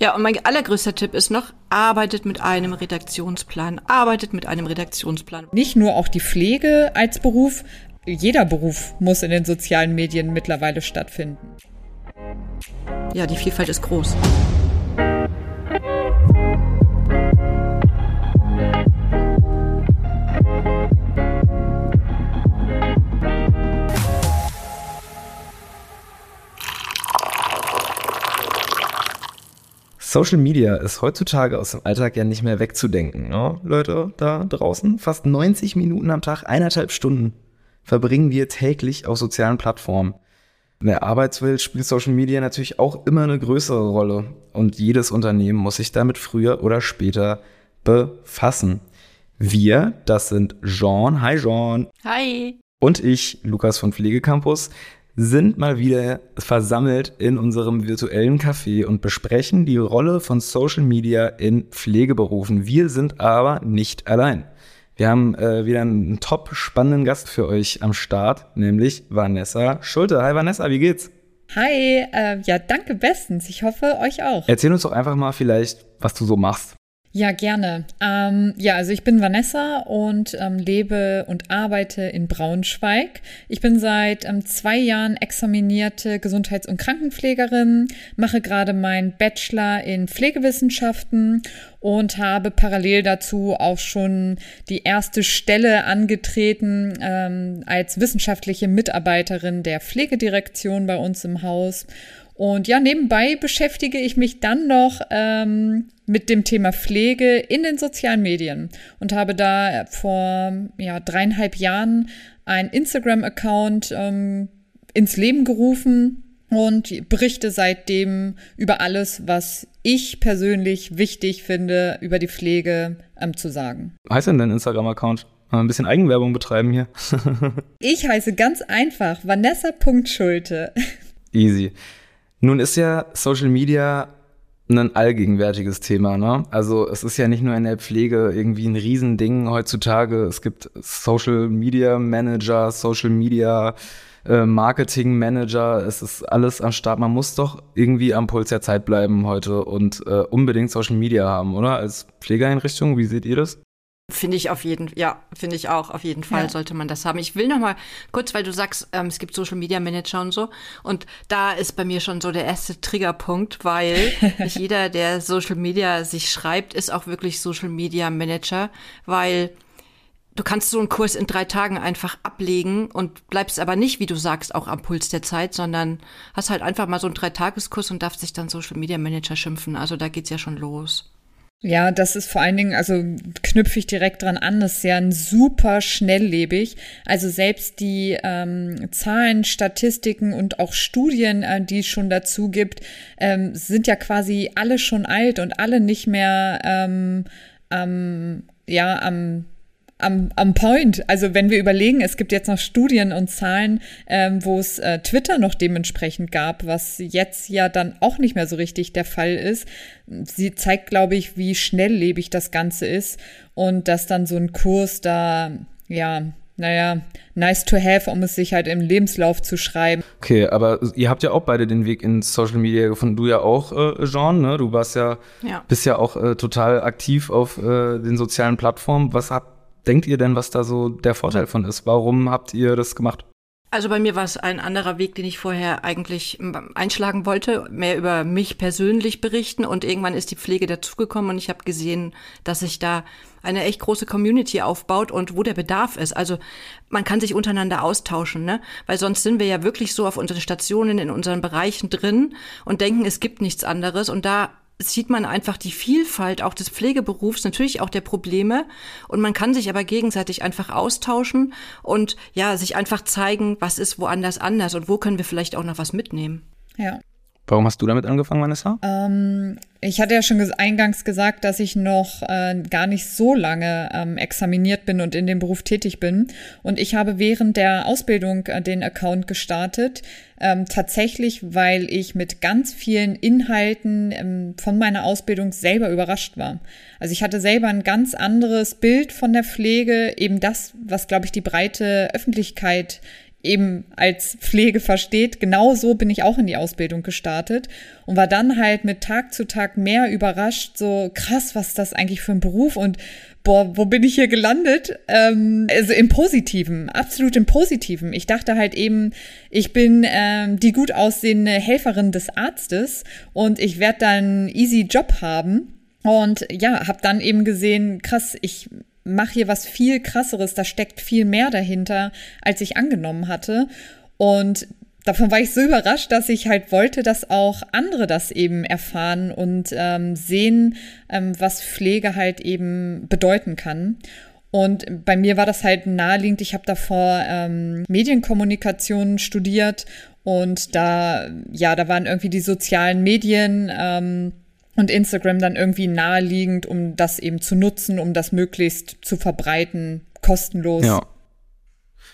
Ja, und mein allergrößter Tipp ist noch, arbeitet mit einem Redaktionsplan. Arbeitet mit einem Redaktionsplan. Nicht nur auch die Pflege als Beruf, jeder Beruf muss in den sozialen Medien mittlerweile stattfinden. Ja, die Vielfalt ist groß. Social Media ist heutzutage aus dem Alltag ja nicht mehr wegzudenken. Ne? Leute da draußen, fast 90 Minuten am Tag, eineinhalb Stunden verbringen wir täglich auf sozialen Plattformen. In der Arbeitswelt spielt Social Media natürlich auch immer eine größere Rolle und jedes Unternehmen muss sich damit früher oder später befassen. Wir, das sind Jean, hi Jean. Hi. Und ich, Lukas von Pflegecampus, sind mal wieder versammelt in unserem virtuellen Café und besprechen die Rolle von Social Media in Pflegeberufen. Wir sind aber nicht allein. Wir haben äh, wieder einen top spannenden Gast für euch am Start, nämlich Vanessa Schulte. Hi Vanessa, wie geht's? Hi, äh, ja, danke bestens. Ich hoffe, euch auch. Erzähl uns doch einfach mal vielleicht, was du so machst. Ja, gerne. Ähm, ja, also ich bin Vanessa und ähm, lebe und arbeite in Braunschweig. Ich bin seit ähm, zwei Jahren examinierte Gesundheits- und Krankenpflegerin, mache gerade meinen Bachelor in Pflegewissenschaften und habe parallel dazu auch schon die erste Stelle angetreten ähm, als wissenschaftliche Mitarbeiterin der Pflegedirektion bei uns im Haus und ja, nebenbei beschäftige ich mich dann noch ähm, mit dem Thema Pflege in den sozialen Medien und habe da vor ja, dreieinhalb Jahren ein Instagram-Account ähm, ins Leben gerufen und berichte seitdem über alles, was ich persönlich wichtig finde, über die Pflege ähm, zu sagen. Was heißt denn dein Instagram-Account? Ein bisschen Eigenwerbung betreiben hier. ich heiße ganz einfach Vanessa.schulte. Easy. Nun ist ja Social Media ein allgegenwärtiges Thema, ne? Also es ist ja nicht nur in der Pflege irgendwie ein Riesending heutzutage. Es gibt Social Media Manager, Social Media äh, Marketing Manager. Es ist alles am Start. Man muss doch irgendwie am Puls der Zeit bleiben heute und äh, unbedingt Social Media haben, oder? Als Pflegeeinrichtung, wie seht ihr das? Finde ich auf jeden, ja, finde ich auch. Auf jeden Fall ja. sollte man das haben. Ich will noch mal kurz, weil du sagst, ähm, es gibt Social Media Manager und so. Und da ist bei mir schon so der erste Triggerpunkt, weil nicht jeder, der Social Media sich schreibt, ist auch wirklich Social Media Manager, weil du kannst so einen Kurs in drei Tagen einfach ablegen und bleibst aber nicht, wie du sagst, auch am Puls der Zeit, sondern hast halt einfach mal so einen Dreitageskurs und darfst dich dann Social Media Manager schimpfen. Also da geht's ja schon los. Ja, das ist vor allen Dingen, also knüpfe ich direkt dran an, das ist ja ein super schnelllebig. Also selbst die ähm, Zahlen, Statistiken und auch Studien, äh, die es schon dazu gibt, ähm, sind ja quasi alle schon alt und alle nicht mehr ähm, ähm, ja, am am, am Point. Also wenn wir überlegen, es gibt jetzt noch Studien und Zahlen, ähm, wo es äh, Twitter noch dementsprechend gab, was jetzt ja dann auch nicht mehr so richtig der Fall ist. Sie zeigt, glaube ich, wie schnelllebig das Ganze ist und dass dann so ein Kurs da, ja, naja, nice to have, um es sich halt im Lebenslauf zu schreiben. Okay, aber ihr habt ja auch beide den Weg in Social Media gefunden. Du ja auch, äh, Jean, ne? Du warst ja, ja. bist ja auch äh, total aktiv auf äh, den sozialen Plattformen. Was habt denkt ihr denn, was da so der Vorteil von ist? Warum habt ihr das gemacht? Also bei mir war es ein anderer Weg, den ich vorher eigentlich einschlagen wollte, mehr über mich persönlich berichten und irgendwann ist die Pflege dazugekommen und ich habe gesehen, dass sich da eine echt große Community aufbaut und wo der Bedarf ist. Also man kann sich untereinander austauschen, ne? Weil sonst sind wir ja wirklich so auf unseren Stationen in unseren Bereichen drin und denken, es gibt nichts anderes und da sieht man einfach die Vielfalt auch des Pflegeberufs, natürlich auch der Probleme. Und man kann sich aber gegenseitig einfach austauschen und ja, sich einfach zeigen, was ist woanders anders und wo können wir vielleicht auch noch was mitnehmen. Ja. Warum hast du damit angefangen, Vanessa? Ähm, ich hatte ja schon eingangs gesagt, dass ich noch äh, gar nicht so lange ähm, examiniert bin und in dem Beruf tätig bin. Und ich habe während der Ausbildung äh, den Account gestartet, ähm, tatsächlich, weil ich mit ganz vielen Inhalten ähm, von meiner Ausbildung selber überrascht war. Also ich hatte selber ein ganz anderes Bild von der Pflege, eben das, was, glaube ich, die breite Öffentlichkeit eben als Pflege versteht. Genau so bin ich auch in die Ausbildung gestartet und war dann halt mit Tag zu Tag mehr überrascht, so krass, was ist das eigentlich für ein Beruf und boah, wo bin ich hier gelandet? Ähm, also im Positiven, absolut im Positiven. Ich dachte halt eben, ich bin ähm, die gut aussehende Helferin des Arztes und ich werde dann easy Job haben. Und ja, habe dann eben gesehen, krass, ich mache hier was viel krasseres, da steckt viel mehr dahinter, als ich angenommen hatte. Und davon war ich so überrascht, dass ich halt wollte, dass auch andere das eben erfahren und ähm, sehen, ähm, was Pflege halt eben bedeuten kann. Und bei mir war das halt naheliegend. Ich habe davor ähm, Medienkommunikation studiert und da, ja, da waren irgendwie die sozialen Medien ähm, und Instagram dann irgendwie naheliegend, um das eben zu nutzen, um das möglichst zu verbreiten, kostenlos. Ja.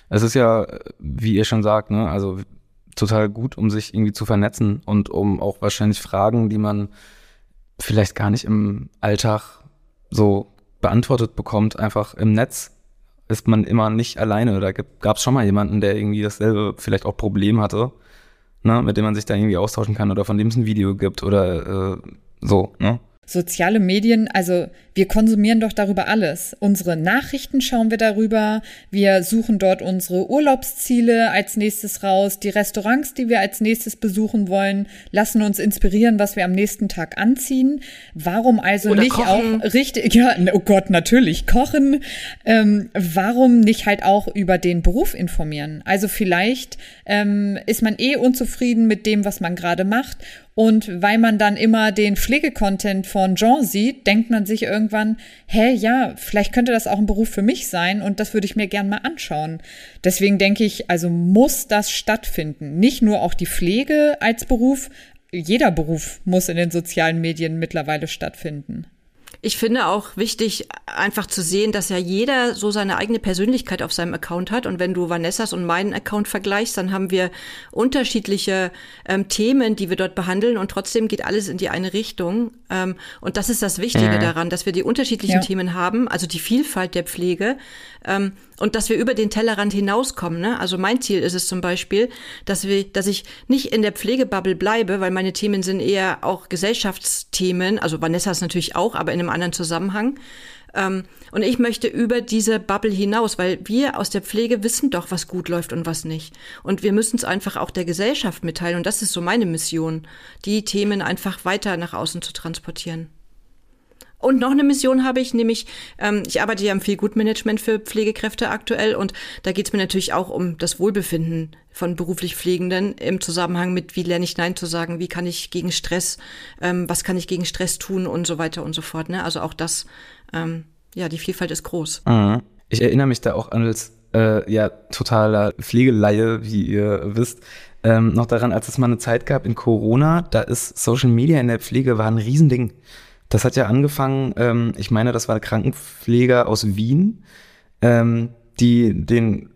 Es ist ja, wie ihr schon sagt, ne, also total gut, um sich irgendwie zu vernetzen und um auch wahrscheinlich Fragen, die man vielleicht gar nicht im Alltag so beantwortet bekommt, einfach im Netz ist man immer nicht alleine. Da gab es schon mal jemanden, der irgendwie dasselbe vielleicht auch Problem hatte, ne, mit dem man sich da irgendwie austauschen kann oder von dem es ein Video gibt oder äh, so, ne? Soziale Medien, also wir konsumieren doch darüber alles. Unsere Nachrichten schauen wir darüber, wir suchen dort unsere Urlaubsziele als nächstes raus, die Restaurants, die wir als nächstes besuchen wollen, lassen uns inspirieren, was wir am nächsten Tag anziehen. Warum also Oder nicht kochen. auch richtig, ja, oh Gott, natürlich, kochen. Ähm, warum nicht halt auch über den Beruf informieren? Also vielleicht ähm, ist man eh unzufrieden mit dem, was man gerade macht und weil man dann immer den Pflegecontent von Jean sieht, denkt man sich irgendwann, hä, ja, vielleicht könnte das auch ein Beruf für mich sein und das würde ich mir gern mal anschauen. Deswegen denke ich, also muss das stattfinden. Nicht nur auch die Pflege als Beruf, jeder Beruf muss in den sozialen Medien mittlerweile stattfinden. Ich finde auch wichtig, einfach zu sehen, dass ja jeder so seine eigene Persönlichkeit auf seinem Account hat. Und wenn du Vanessas und meinen Account vergleichst, dann haben wir unterschiedliche ähm, Themen, die wir dort behandeln. Und trotzdem geht alles in die eine Richtung. Ähm, und das ist das Wichtige Mhm. daran, dass wir die unterschiedlichen Ja. Themen haben, also die Vielfalt der Pflege. Ähm, und dass wir über den Tellerrand hinauskommen. Ne? Also mein Ziel ist es zum Beispiel, dass wir, dass ich nicht in der Pflegebubble bleibe, weil meine Themen sind eher auch Gesellschaftsthemen. Also Vanessa ist natürlich auch, aber in einem anderen Zusammenhang. Ähm, und ich möchte über diese Bubble hinaus, weil wir aus der Pflege wissen doch, was gut läuft und was nicht. Und wir müssen es einfach auch der Gesellschaft mitteilen. Und das ist so meine Mission, die Themen einfach weiter nach außen zu transportieren. Und noch eine Mission habe ich, nämlich ähm, ich arbeite ja im Feelgood-Management für Pflegekräfte aktuell und da geht es mir natürlich auch um das Wohlbefinden von beruflich Pflegenden im Zusammenhang mit, wie lerne ich Nein zu sagen, wie kann ich gegen Stress, ähm, was kann ich gegen Stress tun und so weiter und so fort. Ne? Also auch das, ähm, ja, die Vielfalt ist groß. Mhm. Ich erinnere mich da auch als äh, ja, totaler Pflegeleihe, wie ihr wisst, ähm, noch daran, als es mal eine Zeit gab in Corona, da ist Social Media in der Pflege war ein Riesending. Das hat ja angefangen, ähm, ich meine, das war Krankenpfleger aus Wien, ähm, die den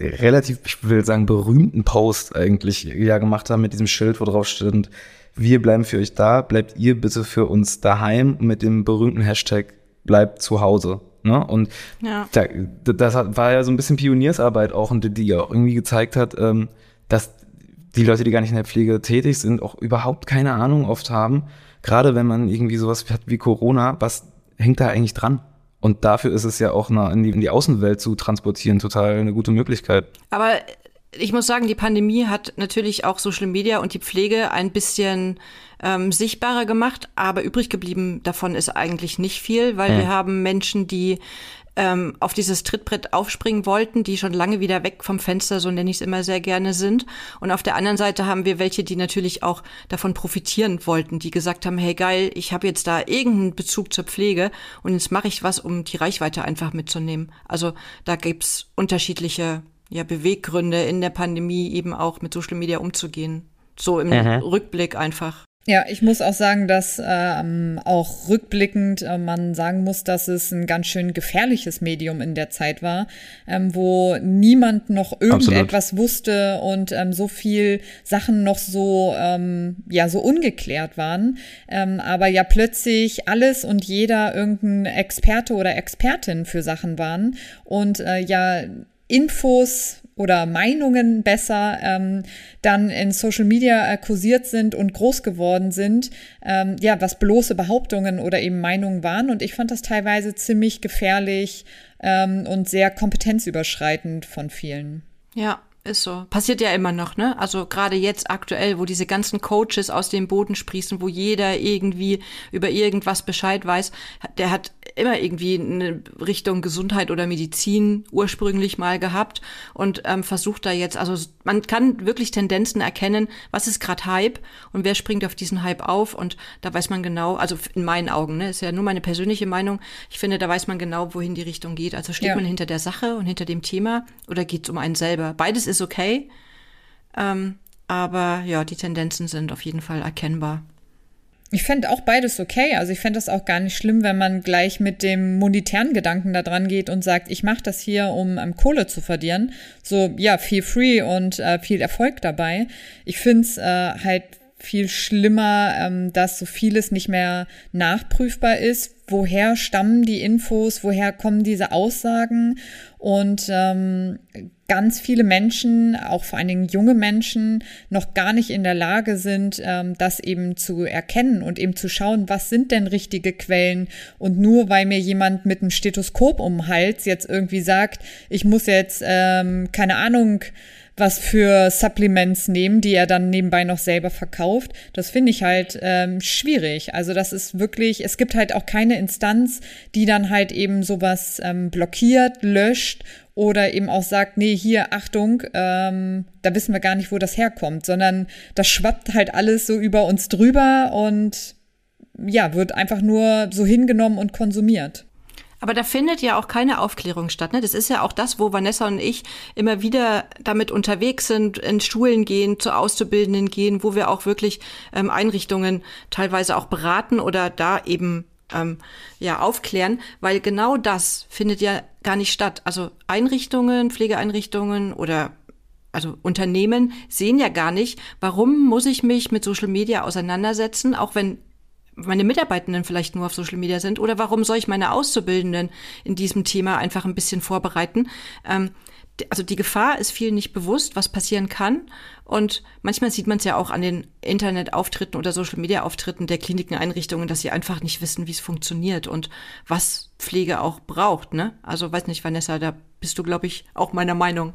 relativ, ich will sagen, berühmten Post eigentlich ja gemacht haben mit diesem Schild, wo drauf stand, wir bleiben für euch da, bleibt ihr bitte für uns daheim mit dem berühmten Hashtag bleibt zu Hause. Ne? Und Ja. da, das war ja so ein bisschen Pioniersarbeit auch und die, die auch irgendwie gezeigt hat, ähm, dass die Leute, die gar nicht in der Pflege tätig sind, auch überhaupt keine Ahnung oft haben. Gerade wenn man irgendwie sowas hat wie Corona, was hängt da eigentlich dran? Und dafür ist es ja auch eine, in, die, in die Außenwelt zu transportieren total eine gute Möglichkeit. Aber ich muss sagen, die Pandemie hat natürlich auch Social Media und die Pflege ein bisschen ähm, sichtbarer gemacht, aber übrig geblieben davon ist eigentlich nicht viel, weil Hm. wir haben Menschen, die ähm, auf dieses Trittbrett aufspringen wollten, die schon lange wieder weg vom Fenster, so nenne ich es immer sehr gerne, sind. Und auf der anderen Seite haben wir welche, die natürlich auch davon profitieren wollten, die gesagt haben, hey geil, ich habe jetzt da irgendeinen Bezug zur Pflege und jetzt mache ich was, um die Reichweite einfach mitzunehmen. Also da gibt's unterschiedliche ja, Beweggründe in der Pandemie eben auch mit Social Media umzugehen. So im Rückblick einfach. Ja, ich muss auch sagen, dass ähm, auch rückblickend äh, man sagen muss, dass es ein ganz schön gefährliches Medium in der Zeit war, ähm, wo niemand noch irgendetwas wusste und ähm, so viel Sachen noch so ähm, ja so ungeklärt waren, ähm, aber ja plötzlich alles und jeder irgendein Experte oder Expertin für Sachen waren. Und äh, ja Infos oder Meinungen besser ähm, dann in Social Media äh, kursiert sind und groß geworden sind, ähm, ja, was bloße Behauptungen oder eben Meinungen waren. Und ich fand das teilweise ziemlich gefährlich ähm, und sehr kompetenzüberschreitend von vielen. Ja, ist so. Passiert ja immer noch, ne? Also gerade jetzt aktuell, wo diese ganzen Coaches aus dem Boden sprießen, wo jeder irgendwie über irgendwas Bescheid weiß, der hat immer irgendwie eine Richtung Gesundheit oder Medizin ursprünglich mal gehabt und ähm, versucht da jetzt, also man kann wirklich Tendenzen erkennen, was ist gerade Hype und wer springt auf diesen Hype auf und da weiß man genau, also in meinen Augen, ne, ist ja nur meine persönliche Meinung, ich finde, da weiß man genau, wohin die Richtung geht. Also steht ja. man hinter der Sache und hinter dem Thema oder geht es um einen selber? Beides ist okay, ähm, aber ja, die Tendenzen sind auf jeden Fall erkennbar. Ich fände auch beides okay. Also ich fände das auch gar nicht schlimm, wenn man gleich mit dem monetären Gedanken da dran geht und sagt, ich mache das hier, um ähm, Kohle zu verdienen. So, ja, feel free und äh, viel Erfolg dabei. Ich finde es äh, halt viel schlimmer, ähm, dass so vieles nicht mehr nachprüfbar ist. Woher stammen die Infos? Woher kommen diese Aussagen? Und ähm, ganz viele Menschen, auch vor allen Dingen junge Menschen, noch gar nicht in der Lage sind, ähm, das eben zu erkennen und eben zu schauen, was sind denn richtige Quellen. Und nur weil mir jemand mit einem Stethoskop um den Hals jetzt irgendwie sagt, ich muss jetzt, ähm, keine Ahnung, was für Supplements nehmen, die er dann nebenbei noch selber verkauft. Das finde ich halt ähm, schwierig. Also das ist wirklich, es gibt halt auch keine Instanz, die dann halt eben sowas ähm, blockiert, löscht oder eben auch sagt, nee, hier, Achtung, ähm, da wissen wir gar nicht, wo das herkommt, sondern das schwappt halt alles so über uns drüber und ja, wird einfach nur so hingenommen und konsumiert. Aber da findet ja auch keine Aufklärung statt. Ne? Das ist ja auch das, wo Vanessa und ich immer wieder damit unterwegs sind, in Schulen gehen, zu Auszubildenden gehen, wo wir auch wirklich ähm, Einrichtungen teilweise auch beraten oder da eben ähm, ja aufklären, weil genau das findet ja gar nicht statt. Also Einrichtungen, Pflegeeinrichtungen oder also Unternehmen sehen ja gar nicht, warum muss ich mich mit Social Media auseinandersetzen, auch wenn meine Mitarbeitenden vielleicht nur auf Social Media sind oder warum soll ich meine Auszubildenden in diesem Thema einfach ein bisschen vorbereiten? Ähm, also die Gefahr ist vielen nicht bewusst, was passieren kann. Und manchmal sieht man es ja auch an den Internetauftritten oder Social-Media-Auftritten der Klinikeneinrichtungen, dass sie einfach nicht wissen, wie es funktioniert und was Pflege auch braucht. Ne? Also weiß nicht, Vanessa, da bist du, glaube ich, auch meiner Meinung.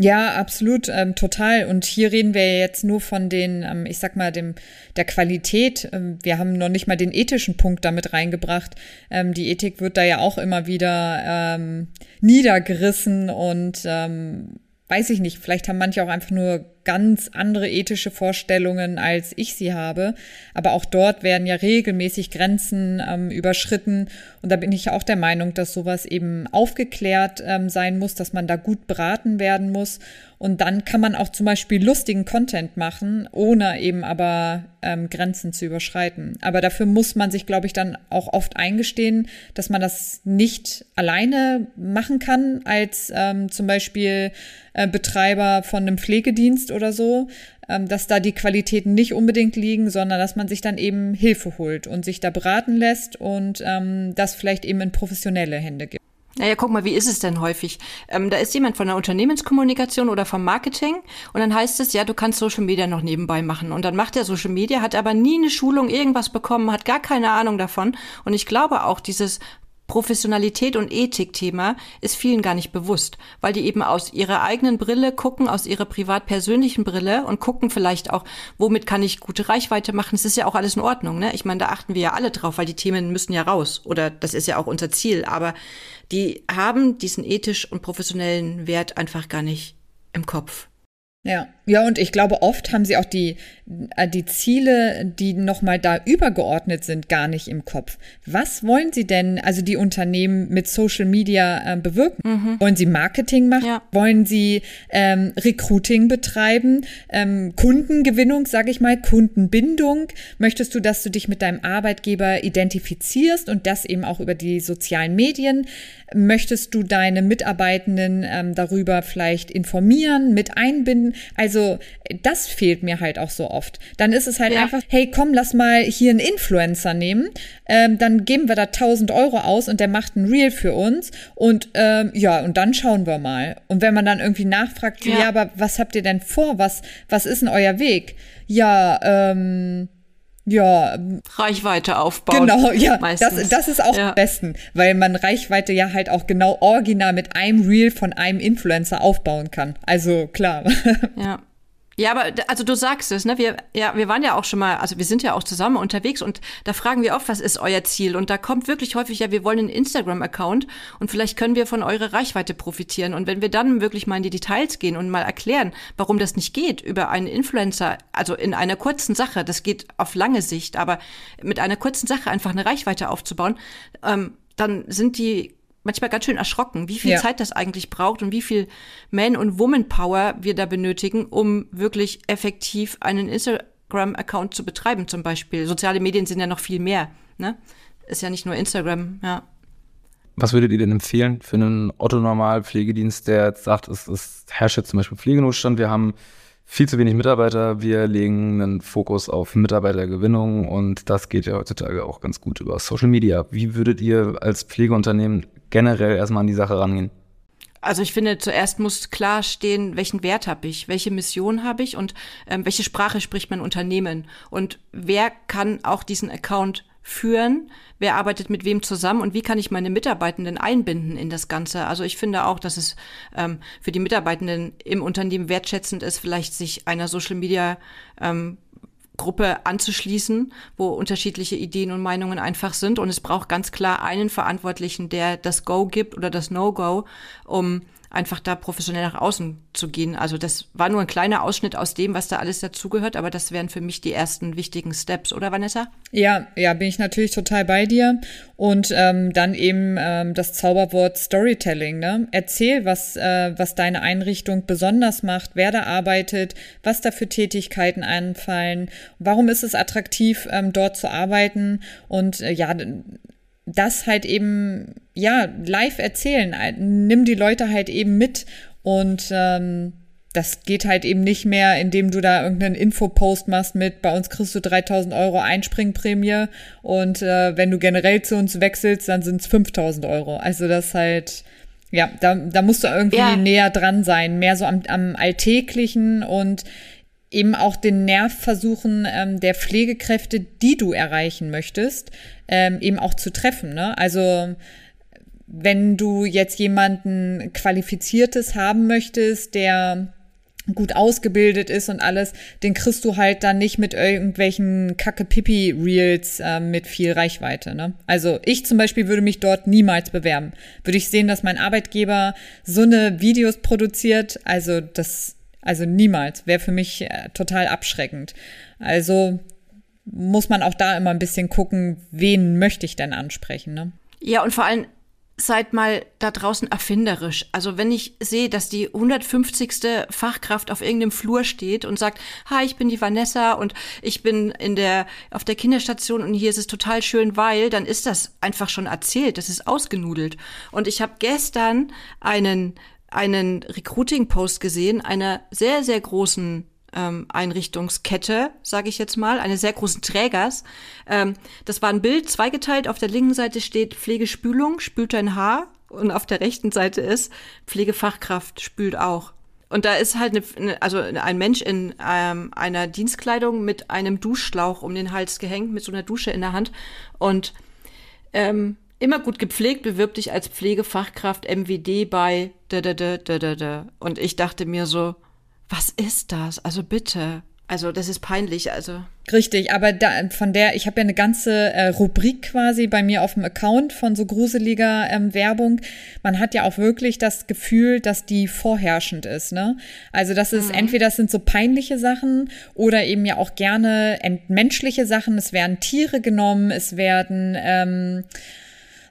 Ja, absolut, ähm, total. Und hier reden wir jetzt nur von den, ähm, ich sag mal, dem der Qualität. Ähm, wir haben noch nicht mal den ethischen Punkt damit reingebracht. Ähm, die Ethik wird da ja auch immer wieder ähm, niedergerissen und ähm, weiß ich nicht. Vielleicht haben manche auch einfach nur ganz andere ethische Vorstellungen, als ich sie habe. Aber auch dort werden ja regelmäßig Grenzen ähm, überschritten. Und da bin ich auch der Meinung, dass sowas eben aufgeklärt ähm, sein muss, dass man da gut beraten werden muss. Und dann kann man auch zum Beispiel lustigen Content machen, ohne eben aber ähm, Grenzen zu überschreiten. Aber dafür muss man sich, glaube ich, dann auch oft eingestehen, dass man das nicht alleine machen kann, als ähm, zum Beispiel äh, Betreiber von einem Pflegedienst oder so, ähm, dass da die Qualitäten nicht unbedingt liegen, sondern dass man sich dann eben Hilfe holt und sich da beraten lässt und ähm, das vielleicht eben in professionelle Hände gibt. Naja, guck mal, wie ist es denn häufig? Ähm, da ist jemand von der Unternehmenskommunikation oder vom Marketing und dann heißt es, ja, du kannst Social Media noch nebenbei machen. Und dann macht er Social Media, hat aber nie eine Schulung, irgendwas bekommen, hat gar keine Ahnung davon. Und ich glaube auch, dieses Professionalität und Ethik-Thema ist vielen gar nicht bewusst, weil die eben aus ihrer eigenen Brille gucken, aus ihrer privat-persönlichen Brille und gucken vielleicht auch, womit kann ich gute Reichweite machen. Es ist ja auch alles in Ordnung, ne? Ich meine, da achten wir ja alle drauf, weil die Themen müssen ja raus oder das ist ja auch unser Ziel. Aber die haben diesen ethisch und professionellen Wert einfach gar nicht im Kopf. Ja, ja, und ich glaube, oft haben sie auch die, äh, die Ziele, die nochmal da übergeordnet sind, gar nicht im Kopf. Was wollen sie denn, also die Unternehmen mit Social Media äh, bewirken? Mhm. Wollen sie Marketing machen? Ja. Wollen sie ähm, Recruiting betreiben? Ähm, Kundengewinnung, sage ich mal, Kundenbindung? Möchtest du, dass du dich mit deinem Arbeitgeber identifizierst und das eben auch über die sozialen Medien? Möchtest du deine Mitarbeitenden ähm, darüber vielleicht informieren, mit einbinden? Also Also das fehlt mir halt auch so oft. Dann ist es halt ja. einfach, hey, komm, lass mal hier einen Influencer nehmen. Ähm, dann geben wir da 1000 Euro aus und der macht ein Reel für uns. Und ähm, ja, und dann schauen wir mal. Und wenn man dann irgendwie nachfragt, ja. ja, aber was habt ihr denn vor? Was, was ist denn euer Weg? Ja, ähm, ja. Reichweite aufbauen. Genau, ja. Das, das ist auch ja. am besten, weil man Reichweite ja halt auch genau original mit einem Reel von einem Influencer aufbauen kann. Also klar. Ja. Ja, aber also du sagst es, ne? Wir, ja, wir waren ja auch schon mal, also wir sind ja auch zusammen unterwegs und da fragen wir oft, was ist euer Ziel? Und da kommt wirklich häufig, ja, wir wollen einen Instagram-Account und vielleicht können wir von eurer Reichweite profitieren. Und wenn wir dann wirklich mal in die Details gehen und mal erklären, warum das nicht geht über einen Influencer, also in einer kurzen Sache, das geht auf lange Sicht, aber mit einer kurzen Sache einfach eine Reichweite aufzubauen, ähm, dann sind die manchmal ganz schön erschrocken, wie viel ja. Zeit das eigentlich braucht und wie viel Man- und Woman-Power wir da benötigen, um wirklich effektiv einen Instagram-Account zu betreiben, zum Beispiel. Soziale Medien sind ja noch viel mehr. Ne? Ist ja nicht nur Instagram, ja. Was würdet ihr denn empfehlen für einen Otto-Normal-Pflegedienst, der jetzt sagt, es, es herrscht jetzt zum Beispiel Pflegenotstand, wir haben viel zu wenig Mitarbeiter. Wir legen einen Fokus auf Mitarbeitergewinnung und das geht ja heutzutage auch ganz gut über Social Media. Wie würdet ihr als Pflegeunternehmen generell erstmal an die Sache rangehen? Also ich finde, zuerst muss klar stehen, welchen Wert habe ich, welche Mission habe ich und ähm, welche Sprache spricht mein Unternehmen und wer kann auch diesen Account führen, wer arbeitet mit wem zusammen und wie kann ich meine Mitarbeitenden einbinden in das Ganze. Also ich finde auch, dass es ähm, für die Mitarbeitenden im Unternehmen wertschätzend ist, vielleicht sich einer Social Media ähm, Gruppe anzuschließen, wo unterschiedliche Ideen und Meinungen einfach sind. Und es braucht ganz klar einen Verantwortlichen, der das Go gibt oder das No-Go, um einfach da professionell nach außen zu gehen. Also das war nur ein kleiner Ausschnitt aus dem, was da alles dazugehört, aber das wären für mich die ersten wichtigen Steps, oder Vanessa? Ja, ja, bin ich natürlich total bei dir. Und ähm, dann eben ähm, das Zauberwort Storytelling. Ne? Erzähl, was, äh, was deine Einrichtung besonders macht, wer da arbeitet, was da für Tätigkeiten anfallen, warum ist es attraktiv, ähm, dort zu arbeiten und äh, ja, das halt eben, ja, live erzählen. Nimm die Leute halt eben mit und ähm, das geht halt eben nicht mehr, indem du da irgendeinen Infopost machst mit, bei uns kriegst du 3000 Euro Einspringprämie und äh, wenn du generell zu uns wechselst, dann sind es 5000 Euro. Also das halt, ja, da, da musst du irgendwie ja. näher dran sein, mehr so am, am Alltäglichen und eben auch den Nerv versuchen ähm, der Pflegekräfte, die du erreichen möchtest, ähm, eben auch zu treffen. Ne? Also wenn du jetzt jemanden Qualifiziertes haben möchtest, der gut ausgebildet ist und alles, den kriegst du halt dann nicht mit irgendwelchen Kacke-Pipi-Reels äh, mit viel Reichweite. Ne? Also ich zum Beispiel würde mich dort niemals bewerben. Würde ich sehen, dass mein Arbeitgeber so eine Videos produziert, also das, also niemals, wäre für mich äh, total abschreckend. Also muss man auch da immer ein bisschen gucken, wen möchte ich denn ansprechen. Ne? Ja, und vor allem seid mal da draußen erfinderisch. Also wenn ich sehe, dass die 150. Fachkraft auf irgendeinem Flur steht und sagt, hi, ich bin die Vanessa und ich bin in der, auf der Kinderstation und hier ist es total schön, weil, dann ist das einfach schon erzählt, das ist ausgenudelt. Und ich habe gestern einen, einen Recruiting-Post gesehen, einer sehr, sehr großen ähm, Einrichtungskette, sage ich jetzt mal, eines sehr großen Trägers. Ähm, das war ein Bild, zweigeteilt. Auf der linken Seite steht Pflegespülung, spült dein Haar. Und auf der rechten Seite ist Pflegefachkraft, spült auch. Und da ist halt eine, also ein Mensch in ähm, einer Dienstkleidung mit einem Duschschlauch um den Hals gehängt, mit so einer Dusche in der Hand. Und ähm, immer gut gepflegt, bewirbt dich als Pflegefachkraft MWD bei da, da, da, da, da, da. Und ich dachte mir so, was ist das? Also bitte. Also das ist peinlich, also. Richtig, aber da, von der, ich habe ja eine ganze äh, Rubrik quasi bei mir auf dem Account von so gruseliger ähm, Werbung. Man hat ja auch wirklich das Gefühl, dass die vorherrschend ist, ne? Also das ist, mhm. entweder das sind so peinliche Sachen oder eben ja auch gerne entmenschliche Sachen. Es werden Tiere genommen, es werden ähm,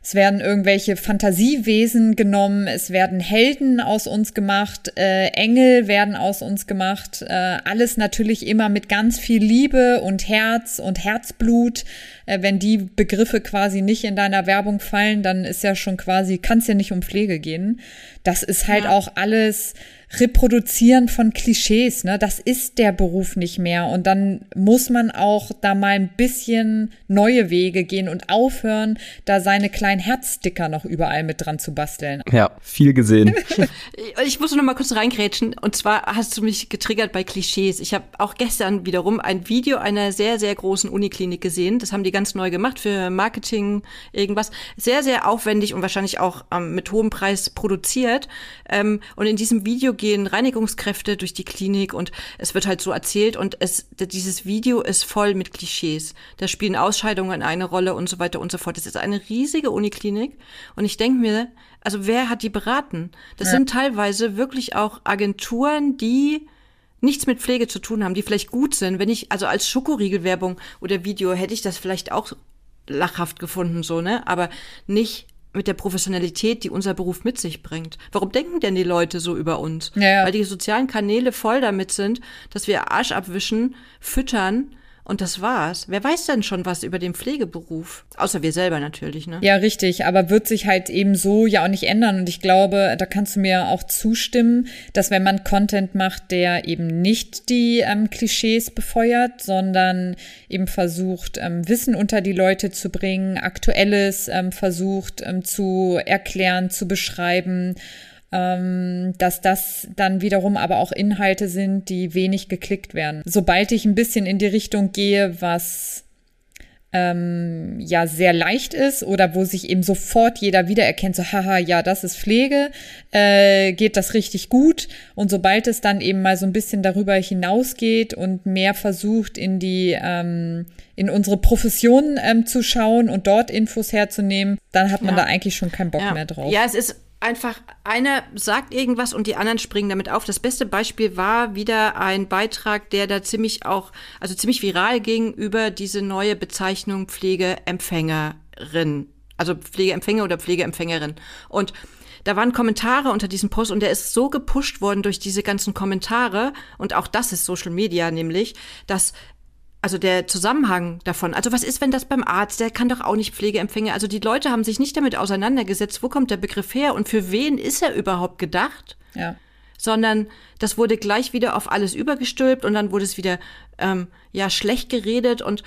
es werden irgendwelche Fantasiewesen genommen, es werden Helden aus uns gemacht, äh, Engel werden aus uns gemacht, äh, alles natürlich immer mit ganz viel Liebe und Herz und Herzblut. Äh, wenn die Begriffe quasi nicht in deiner Werbung fallen, dann ist ja schon quasi, kann es ja nicht um Pflege gehen. Das ist halt ja. auch alles Reproduzieren von Klischees, ne? Das ist der Beruf nicht mehr. Und dann muss man auch da mal ein bisschen neue Wege gehen und aufhören, da seine kleinen Herzsticker noch überall mit dran zu basteln. Ja, viel gesehen. ich muss noch mal kurz reingrätschen. Und zwar hast du mich getriggert bei Klischees. Ich habe auch gestern wiederum ein Video einer sehr, sehr großen Uniklinik gesehen. Das haben die ganz neu gemacht für Marketing, irgendwas. Sehr, sehr aufwendig und wahrscheinlich auch ähm, mit hohem Preis produziert. Ähm, und in diesem Video gehen Reinigungskräfte durch die Klinik und es wird halt so erzählt und es, dieses Video ist voll mit Klischees. Da spielen Ausscheidungen eine Rolle und so weiter und so fort. Es ist eine riesige Uniklinik und ich denke mir, also wer hat die beraten? Das ja. sind teilweise wirklich auch Agenturen, die nichts mit Pflege zu tun haben, die vielleicht gut sind. Wenn ich, also als Schokoriegelwerbung oder Video hätte ich das vielleicht auch lachhaft gefunden, so, ne? Aber nicht mit der Professionalität, die unser Beruf mit sich bringt. Warum denken denn die Leute so über uns? Ja, ja. Weil die sozialen Kanäle voll damit sind, dass wir Arsch abwischen, füttern und das war's. Wer weiß denn schon was über den Pflegeberuf? Außer wir selber natürlich, ne? Ja, richtig. Aber wird sich halt eben so ja auch nicht ändern. Und ich glaube, da kannst du mir auch zustimmen, dass wenn man Content macht, der eben nicht die ähm, Klischees befeuert, sondern eben versucht, ähm, Wissen unter die Leute zu bringen, Aktuelles ähm, versucht ähm, zu erklären, zu beschreiben, ähm, dass das dann wiederum aber auch Inhalte sind, die wenig geklickt werden. Sobald ich ein bisschen in die Richtung gehe, was ähm, ja sehr leicht ist oder wo sich eben sofort jeder wiedererkennt, so haha, ja, das ist Pflege, äh, geht das richtig gut. Und sobald es dann eben mal so ein bisschen darüber hinausgeht und mehr versucht, in die ähm, in unsere Profession ähm, zu schauen und dort Infos herzunehmen, dann hat man ja. da eigentlich schon keinen Bock ja. mehr drauf. Ja, es ist einfach, einer sagt irgendwas und die anderen springen damit auf. Das beste Beispiel war wieder ein Beitrag, der da ziemlich auch, also ziemlich viral ging über diese neue Bezeichnung Pflegeempfängerin. Also Pflegeempfänger oder Pflegeempfängerin. Und da waren Kommentare unter diesem Post und der ist so gepusht worden durch diese ganzen Kommentare und auch das ist Social Media nämlich, dass also der Zusammenhang davon. Also was ist, wenn das beim Arzt, der kann doch auch nicht Pflegeempfänger. Also die Leute haben sich nicht damit auseinandergesetzt, wo kommt der Begriff her und für wen ist er überhaupt gedacht? Ja. Sondern das wurde gleich wieder auf alles übergestülpt und dann wurde es wieder ähm, ja schlecht geredet und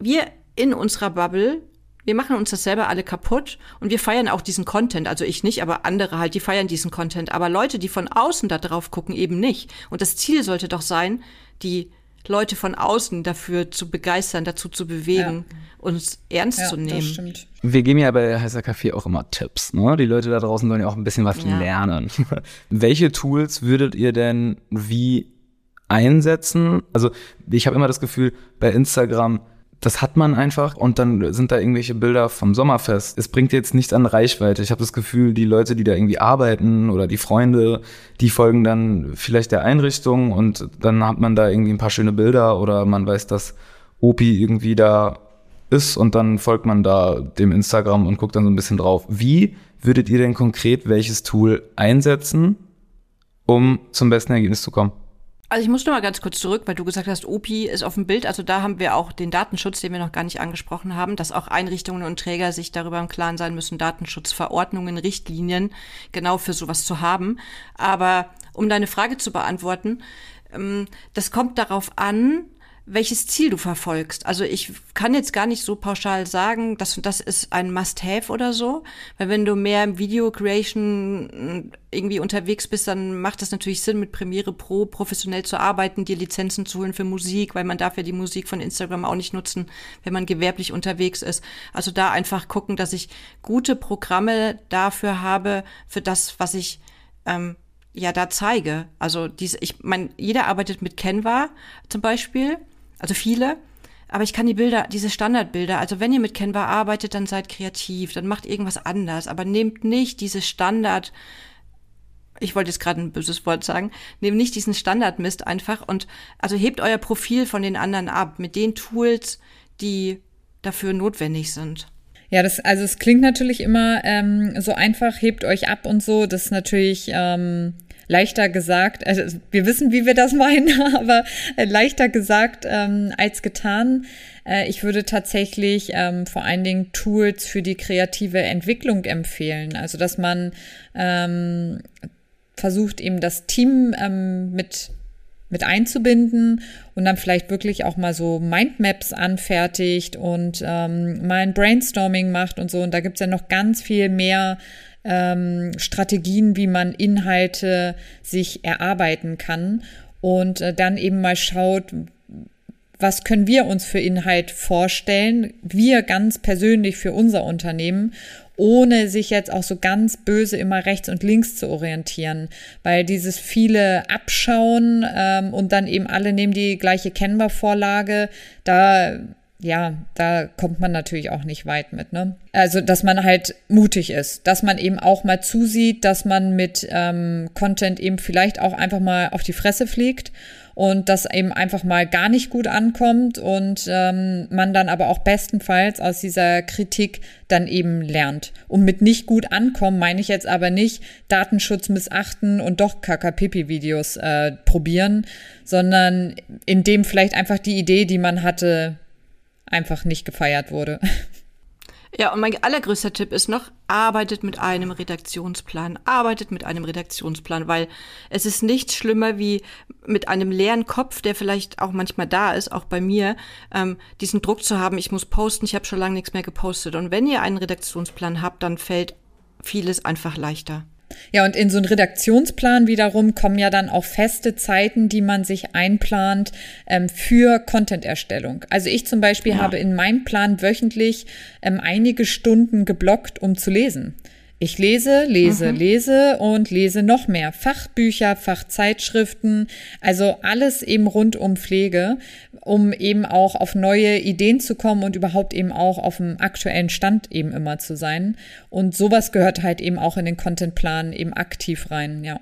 wir in unserer Bubble wir machen uns das selber alle kaputt und wir feiern auch diesen Content. Also ich nicht, aber andere halt, die feiern diesen Content. Aber Leute, die von außen da drauf gucken, eben nicht. Und das Ziel sollte doch sein, die Leute von außen dafür zu begeistern, dazu zu bewegen, ja. uns ernst ja, zu nehmen. Das stimmt. Wir geben ja bei Heißer Kaffee auch immer Tipps. Ne? Die Leute da draußen sollen ja auch ein bisschen was ja. lernen. Welche Tools würdet ihr denn wie einsetzen? Also ich habe immer das Gefühl, bei Instagram das hat man einfach und dann sind da irgendwelche Bilder vom Sommerfest. Es bringt jetzt nichts an Reichweite. Ich habe das Gefühl, die Leute, die da irgendwie arbeiten oder die Freunde, die folgen dann vielleicht der Einrichtung und dann hat man da irgendwie ein paar schöne Bilder oder man weiß, dass Opi irgendwie da ist und dann folgt man da dem Instagram und guckt dann so ein bisschen drauf. Wie würdet ihr denn konkret welches Tool einsetzen, um zum besten Ergebnis zu kommen? Also ich muss noch mal ganz kurz zurück, weil du gesagt hast, OPI ist auf dem Bild. Also da haben wir auch den Datenschutz, den wir noch gar nicht angesprochen haben, dass auch Einrichtungen und Träger sich darüber im Klaren sein müssen, Datenschutzverordnungen, Richtlinien genau für sowas zu haben. Aber um deine Frage zu beantworten, ähm, das kommt darauf an, welches Ziel du verfolgst. Also ich kann jetzt gar nicht so pauschal sagen, dass das ist ein Must-Have oder so, weil wenn du mehr im Video Creation äh, irgendwie unterwegs bist, dann macht es natürlich Sinn, mit Premiere Pro professionell zu arbeiten, dir Lizenzen zu holen für Musik, weil man darf ja die Musik von Instagram auch nicht nutzen, wenn man gewerblich unterwegs ist. Also da einfach gucken, dass ich gute Programme dafür habe, für das, was ich ähm, ja da zeige. Also diese, ich meine, jeder arbeitet mit Canva zum Beispiel also viele. Aber ich kann die Bilder, diese Standardbilder, also wenn ihr mit Canva arbeitet, dann seid kreativ, dann macht irgendwas anders, aber nehmt nicht diese Standard, ich wollte jetzt gerade ein böses Wort sagen, nehmt nicht diesen Standardmist einfach und also hebt euer Profil von den anderen ab mit den Tools, die dafür notwendig sind. Ja, das, also es klingt natürlich immer ähm, so einfach, hebt euch ab und so. Das ist natürlich ähm, leichter gesagt, also wir wissen, wie wir das meinen, aber äh, leichter gesagt ähm, als getan. Äh, ich würde tatsächlich ähm, vor allen Dingen Tools für die kreative Entwicklung empfehlen. Also dass man ähm, versucht eben das Team ähm, mit mit einzubinden und dann vielleicht wirklich auch mal so Mindmaps anfertigt und ähm, mal ein Brainstorming macht und so. Und da gibt's ja noch ganz viel mehr ähm, Strategien, wie man Inhalte sich erarbeiten kann und äh, dann eben mal schaut, was können wir uns für Inhalt vorstellen, wir ganz persönlich für unser Unternehmen ohne sich jetzt auch so ganz böse immer rechts und links zu orientieren. Weil dieses viele Abschauen ähm, und dann eben alle nehmen die gleiche Canva-Vorlage, da ja, da kommt man natürlich auch nicht weit mit, ne? Also, dass man halt mutig ist, dass man eben auch mal zusieht, dass man mit ähm, Content eben vielleicht auch einfach mal auf die Fresse fliegt und das eben einfach mal gar nicht gut ankommt und ähm, man dann aber auch bestenfalls aus dieser Kritik dann eben lernt. Und mit nicht gut ankommen meine ich jetzt aber nicht Datenschutz missachten und doch Kakapipi-Videos äh, probieren, sondern in dem vielleicht einfach die Idee, die man hatte, einfach nicht gefeiert wurde. Ja, und mein allergrößter Tipp ist noch, arbeitet mit einem Redaktionsplan. Arbeitet mit einem Redaktionsplan, weil es ist nichts schlimmer wie mit einem leeren Kopf, der vielleicht auch manchmal da ist, auch bei mir, ähm, diesen Druck zu haben, ich muss posten, ich habe schon lange nichts mehr gepostet. Und wenn ihr einen Redaktionsplan habt, dann fällt vieles einfach leichter. Ja, und in so einen Redaktionsplan wiederum kommen ja dann auch feste Zeiten, die man sich einplant ähm, für Content-Erstellung. Also ich zum Beispiel ja. habe in meinem Plan wöchentlich ähm, einige Stunden geblockt, um zu lesen. Ich lese, lese, mhm. lese und lese noch mehr. Fachbücher, Fachzeitschriften, also alles eben rund um Pflege, um eben auch auf neue Ideen zu kommen und überhaupt eben auch auf dem aktuellen Stand eben immer zu sein. Und sowas gehört halt eben auch in den Contentplan eben aktiv rein, ja.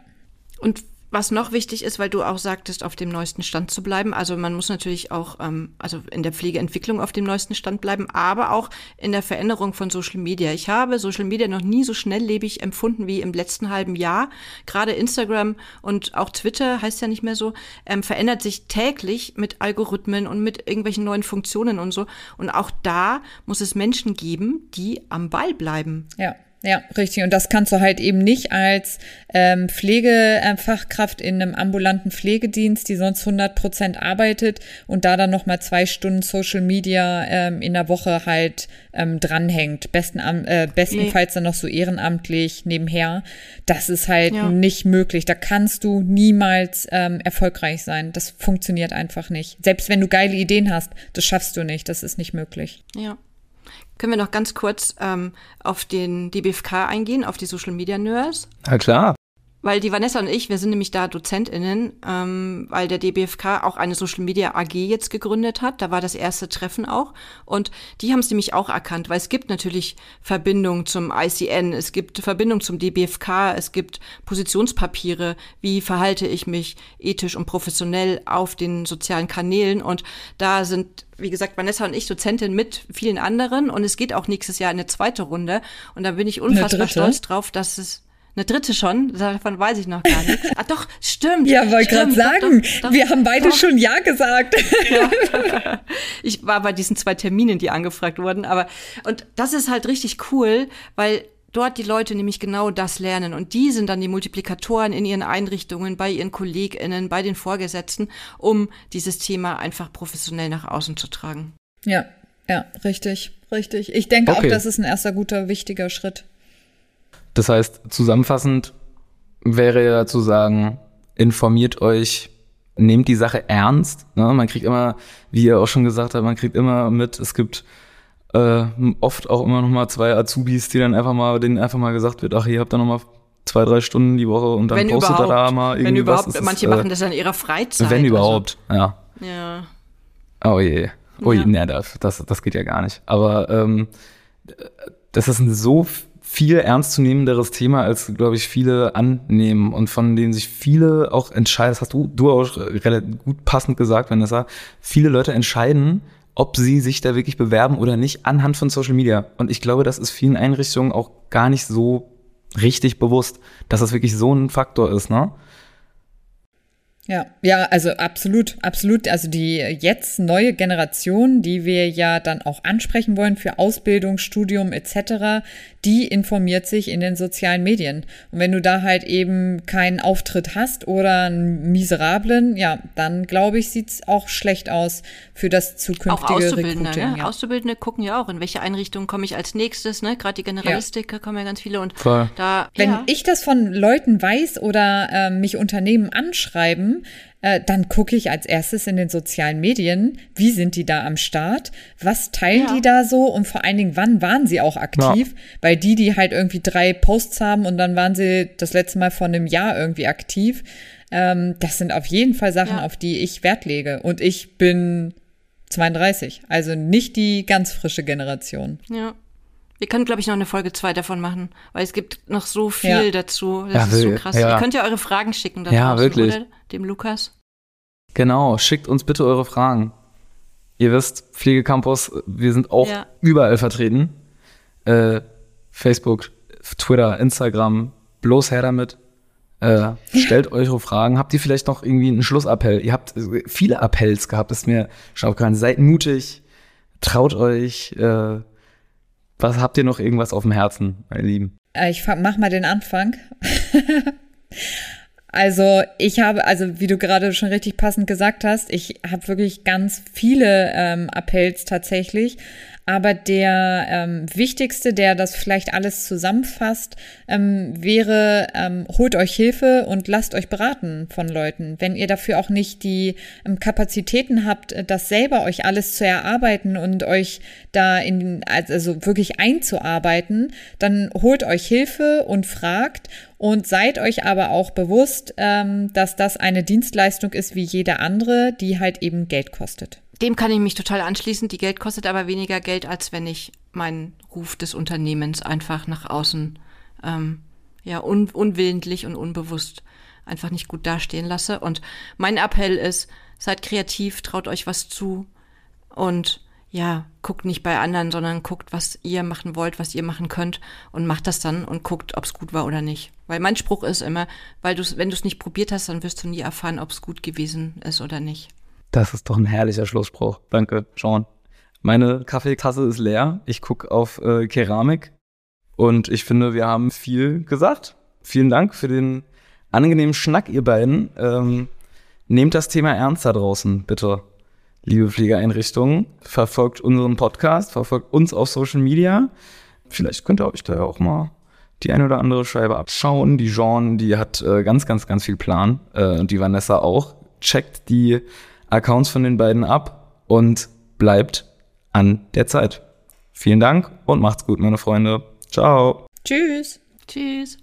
Und was noch wichtig ist, weil du auch sagtest, auf dem neuesten Stand zu bleiben. Also man muss natürlich auch, ähm, also in der Pflegeentwicklung auf dem neuesten Stand bleiben, aber auch in der Veränderung von Social Media. Ich habe Social Media noch nie so schnelllebig empfunden wie im letzten halben Jahr. Gerade Instagram und auch Twitter heißt ja nicht mehr so, ähm, verändert sich täglich mit Algorithmen und mit irgendwelchen neuen Funktionen und so. Und auch da muss es Menschen geben, die am Ball bleiben. Ja. Ja, richtig. Und das kannst du halt eben nicht als ähm, Pflegefachkraft in einem ambulanten Pflegedienst, die sonst 100 Prozent arbeitet und da dann nochmal zwei Stunden Social Media ähm, in der Woche halt ähm, dranhängt. Besten, äh, bestenfalls dann noch so ehrenamtlich nebenher. Das ist halt ja. nicht möglich. Da kannst du niemals ähm, erfolgreich sein. Das funktioniert einfach nicht. Selbst wenn du geile Ideen hast, das schaffst du nicht. Das ist nicht möglich. Ja. Können wir noch ganz kurz ähm, auf den DBFK eingehen, auf die Social Media Nerds? Na klar. Weil die Vanessa und ich, wir sind nämlich da DozentInnen, ähm, weil der DBFK auch eine Social Media AG jetzt gegründet hat. Da war das erste Treffen auch. Und die haben es nämlich auch erkannt, weil es gibt natürlich Verbindungen zum ICN, es gibt Verbindungen zum DBFK, es gibt Positionspapiere, wie verhalte ich mich ethisch und professionell auf den sozialen Kanälen. Und da sind wie gesagt, Vanessa und ich Dozentin mit vielen anderen und es geht auch nächstes Jahr eine zweite Runde und da bin ich unfassbar stolz drauf, dass es eine dritte schon, davon weiß ich noch gar nichts. Ah, doch, stimmt. Ja, wollte gerade sagen, doch, doch, wir haben beide doch. schon Ja gesagt. Ja. Ich war bei diesen zwei Terminen, die angefragt wurden, aber und das ist halt richtig cool, weil dort die Leute nämlich genau das lernen und die sind dann die Multiplikatoren in ihren Einrichtungen, bei ihren KollegInnen, bei den Vorgesetzten, um dieses Thema einfach professionell nach außen zu tragen. Ja, ja, richtig, richtig. Ich denke okay. auch, das ist ein erster guter, wichtiger Schritt. Das heißt, zusammenfassend wäre ja zu sagen, informiert euch, nehmt die Sache ernst. Ne? Man kriegt immer, wie ihr auch schon gesagt habt, man kriegt immer mit, es gibt äh, oft auch immer noch mal zwei Azubis, die dann einfach mal, denen einfach mal gesagt wird, ach, ihr habt da noch mal zwei, drei Stunden die Woche und dann wenn postet er da mal irgendwie Wenn überhaupt, was. manche ist, machen das in ihrer Freizeit. Wenn überhaupt, also. ja. Ja. Oh je. Oh je, ja. nee, das, das, das geht ja gar nicht. Aber ähm, das ist ein so viel ernstzunehmenderes Thema, als, glaube ich, viele annehmen und von denen sich viele auch entscheiden, das hast du, du auch relativ gut passend gesagt, Vanessa, viele Leute entscheiden, ob sie sich da wirklich bewerben oder nicht anhand von Social Media. Und ich glaube, das ist vielen Einrichtungen auch gar nicht so richtig bewusst, dass das wirklich so ein Faktor ist, ne? Ja, ja, also absolut, absolut. Also die jetzt neue Generation, die wir ja dann auch ansprechen wollen für Ausbildung, Studium etc., die informiert sich in den sozialen Medien. Und wenn du da halt eben keinen Auftritt hast oder einen miserablen, ja, dann glaube ich, sieht's auch schlecht aus für das zukünftige auch Auszubildende, Recruiting. Ne? Ja. Auszubildende gucken ja auch, in welche Einrichtung komme ich als nächstes, ne? Gerade die Generalistik, ja. kommen ja ganz viele und Voll. da. Wenn ja. ich das von Leuten weiß oder äh, mich Unternehmen anschreiben, äh, dann gucke ich als erstes in den sozialen Medien, wie sind die da am Start, was teilen ja. die da so und vor allen Dingen, wann waren sie auch aktiv, ja. weil die, die halt irgendwie drei Posts haben und dann waren sie das letzte Mal vor einem Jahr irgendwie aktiv, ähm, das sind auf jeden Fall Sachen, ja. auf die ich Wert lege und ich bin 32, also nicht die ganz frische Generation. Ja. Wir können, glaube ich, noch eine Folge 2 davon machen, weil es gibt noch so viel ja. dazu. Das ja, ist so krass. Ja. Ihr könnt ja eure Fragen schicken da ja, wirklich. oder? Dem Lukas. Genau, schickt uns bitte eure Fragen. Ihr wisst, Pflegecampus, wir sind auch ja. überall vertreten. Äh, Facebook, Twitter, Instagram, bloß her damit. Äh, stellt eure Fragen. Habt ihr vielleicht noch irgendwie einen Schlussappell? Ihr habt viele Appells gehabt, ist mir schon aufgefallen. Seid mutig, traut euch. Äh, was habt ihr noch irgendwas auf dem Herzen, meine Lieben? Äh, ich mach mal den Anfang. Also ich habe, also wie du gerade schon richtig passend gesagt hast, ich habe wirklich ganz viele ähm, Appells tatsächlich. Aber der ähm, wichtigste, der das vielleicht alles zusammenfasst, ähm, wäre, ähm, holt euch Hilfe und lasst euch beraten von Leuten. Wenn ihr dafür auch nicht die ähm, Kapazitäten habt, das selber euch alles zu erarbeiten und euch da in, also wirklich einzuarbeiten, dann holt euch Hilfe und fragt und seid euch aber auch bewusst, ähm, dass das eine Dienstleistung ist wie jede andere, die halt eben Geld kostet. Dem kann ich mich total anschließen. Die Geld kostet aber weniger Geld, als wenn ich meinen Ruf des Unternehmens einfach nach außen ähm, ja un unwillentlich und unbewusst einfach nicht gut dastehen lasse. Und mein Appell ist, seid kreativ, traut euch was zu und ja, guckt nicht bei anderen, sondern guckt, was ihr machen wollt, was ihr machen könnt und macht das dann und guckt, ob es gut war oder nicht. Weil mein Spruch ist immer, weil du wenn du es nicht probiert hast, dann wirst du nie erfahren, ob es gut gewesen ist oder nicht. Das ist doch ein herrlicher Schlussspruch. Danke, Sean. Meine Kaffeetasse ist leer. Ich gucke auf äh, Keramik und ich finde, wir haben viel gesagt. Vielen Dank für den angenehmen Schnack, ihr beiden. Ähm, nehmt das Thema ernst da draußen, bitte. Liebe Pflegeeinrichtungen, verfolgt unseren Podcast, verfolgt uns auf Social Media. Vielleicht könnt ihr euch da ja auch mal die eine oder andere Scheibe abschauen. Die Jean, die hat äh, ganz, ganz, ganz viel Plan. Äh, und die Vanessa auch. Checkt die Accounts von den beiden ab und bleibt an der Zeit. Vielen Dank und macht's gut, meine Freunde. Ciao. Tschüss. Tschüss.